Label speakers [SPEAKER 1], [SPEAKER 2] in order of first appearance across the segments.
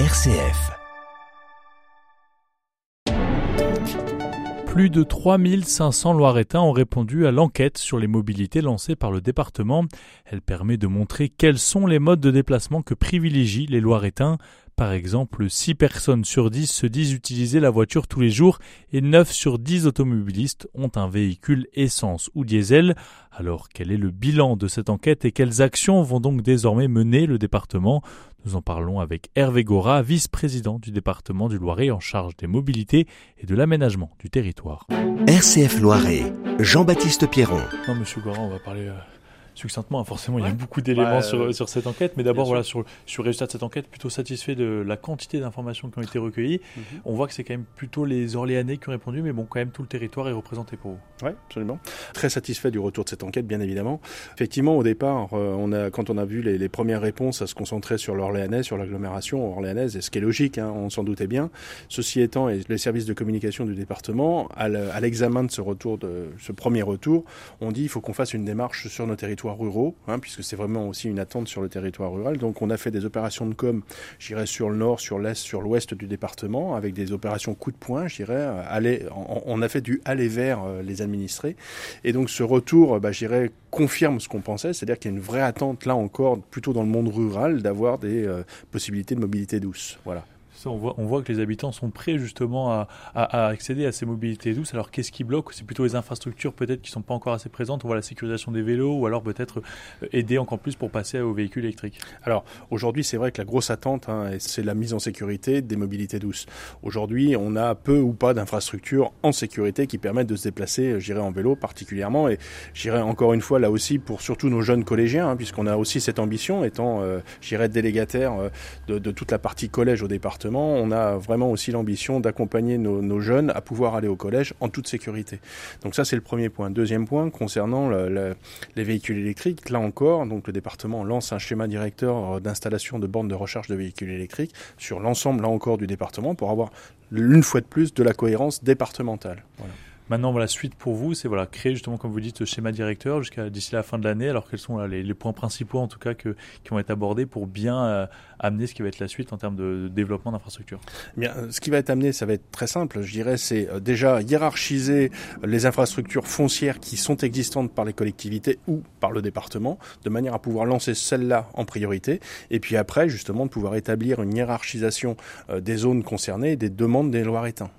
[SPEAKER 1] RCF.
[SPEAKER 2] Plus de 3500 Loiretains ont répondu à l'enquête sur les mobilités lancée par le département. Elle permet de montrer quels sont les modes de déplacement que privilégient les Loiretains. Par exemple, 6 personnes sur 10 se disent utiliser la voiture tous les jours et 9 sur 10 automobilistes ont un véhicule essence ou diesel. Alors quel est le bilan de cette enquête et quelles actions vont donc désormais mener le département? Nous en parlons avec Hervé Gora, vice-président du département du Loiret en charge des mobilités et de l'aménagement du territoire.
[SPEAKER 1] RCF Loiret, Jean-Baptiste Pierron.
[SPEAKER 2] Non, monsieur Gora, on va parler euh, succinctement. Forcément, il y a beaucoup d'éléments sur, sur, cette enquête, mais d'abord, voilà, sur, sur le résultat de cette enquête, plutôt satisfait de la quantité d'informations qui ont été recueillies. On voit que c'est quand même plutôt les Orléanais qui ont répondu, mais bon, quand même, tout le territoire est représenté pour vous.
[SPEAKER 3] Oui, absolument. Très satisfait du retour de cette enquête, bien évidemment. Effectivement, au départ, euh, on a, quand on a vu les, les premières réponses à se concentrer sur l'Orléanais, sur l'agglomération orléanaise, et ce qui est logique, hein, on s'en doutait bien. Ceci étant, et les services de communication du département, à l'examen de ce retour, de ce premier retour, on dit il faut qu'on fasse une démarche sur nos territoires ruraux, hein, puisque c'est vraiment aussi une attente sur le territoire rural. Donc on a fait des opérations de com, j'irais sur le nord, sur l'est, sur l'ouest du département, avec des opérations coup de poing, j'irais. On, on, a fait du aller vers euh, les administrés. Et donc ce retour, bah, j'irais, confirme ce qu'on pensait, c'est-à-dire qu'il y a une vraie attente là encore, plutôt dans le monde rural, d'avoir des euh, possibilités de mobilité douce. Voilà.
[SPEAKER 2] On, voit, que les habitants sont prêts justement à, accéder à ces mobilités douces. Alors qu'est-ce qui bloque? C'est plutôt les infrastructures peut-être qui sont pas encore assez présentes. On voit la sécurisation des vélos ou alors peut-être euh, aider encore plus pour passer aux véhicules électriques.
[SPEAKER 3] Alors aujourd'hui, c'est vrai que la grosse attente, hein, c'est la mise en sécurité des mobilités douces. Aujourd'hui, on a peu ou pas d'infrastructures en sécurité qui permettent de se déplacer, j'irai en vélo particulièrement, et j'irai encore une fois là aussi pour surtout nos jeunes collégiens, hein, puisqu'on a aussi cette ambition, étant, euh, j'irai délégataire euh, de, de toute la partie collège au département on a vraiment aussi l'ambition d'accompagner nos, jeunes à pouvoir aller au collège en toute sécurité. Donc ça, c'est le premier point. Deuxième point, concernant le, le, les véhicules électriques, là encore, donc le département lance un schéma directeur d'installation de bornes de recharge de véhicules électriques sur l'ensemble, là encore, du département pour avoir une fois de plus de la cohérence départementale.
[SPEAKER 2] Maintenant, voilà, suite pour vous, c'est voilà, créer justement, comme vous dites, ce schéma directeur jusqu'à d'ici la fin de l'année. Alors, quels sont là, les, les, points principaux, en tout cas, que, qui vont être abordés pour bien euh, amener ce qui va être la suite en termes de, de développement d'infrastructures?
[SPEAKER 3] Eh Bien, ce qui va être amené, ça va être très simple. Je dirais, c'est euh, déjà hiérarchiser les infrastructures foncières qui sont existantes par les collectivités ou par le département, de manière à pouvoir lancer celles-là en priorité. Et puis après, justement, de pouvoir établir une hiérarchisation euh, des zones concernées et des demandes des Loiretains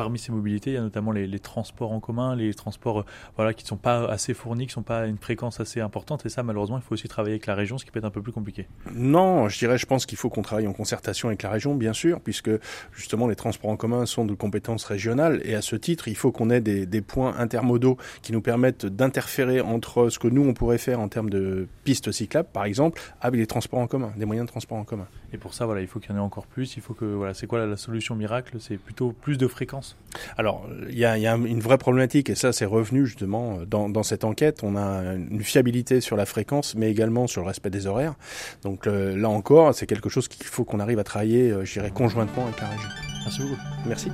[SPEAKER 2] parmi ces mobilités, il y a notamment les, les transports en commun, les transports euh, voilà, qui ne sont pas assez fournis, qui ne sont pas à une fréquence assez importante. Et ça, malheureusement, il faut aussi travailler avec la région, ce qui peut être un peu plus compliqué.
[SPEAKER 3] Non, je dirais, je pense qu'il faut qu'on travaille en concertation avec la région, bien sûr, puisque justement les transports en commun sont de compétences régionales. Et à ce titre, il faut qu'on ait des, des, points intermodaux qui nous permettent d'interférer entre ce que nous, on pourrait faire en termes de pistes cyclables, par exemple, avec les transports en commun, des moyens de transport en commun.
[SPEAKER 2] Et pour ça, voilà, il faut qu'il y en ait encore plus. Il faut que, voilà, c'est quoi la, la solution miracle? C'est plutôt plus de fréquences
[SPEAKER 3] alors, il y a, y a, une vraie problématique, et ça, c'est revenu justement dans, dans, cette enquête. On a une fiabilité sur la fréquence, mais également sur le respect des horaires. Donc euh, là encore, c'est quelque chose qu'il faut qu'on arrive à travailler, euh, je dirais, conjointement avec la région.
[SPEAKER 2] Merci beaucoup.
[SPEAKER 3] Merci.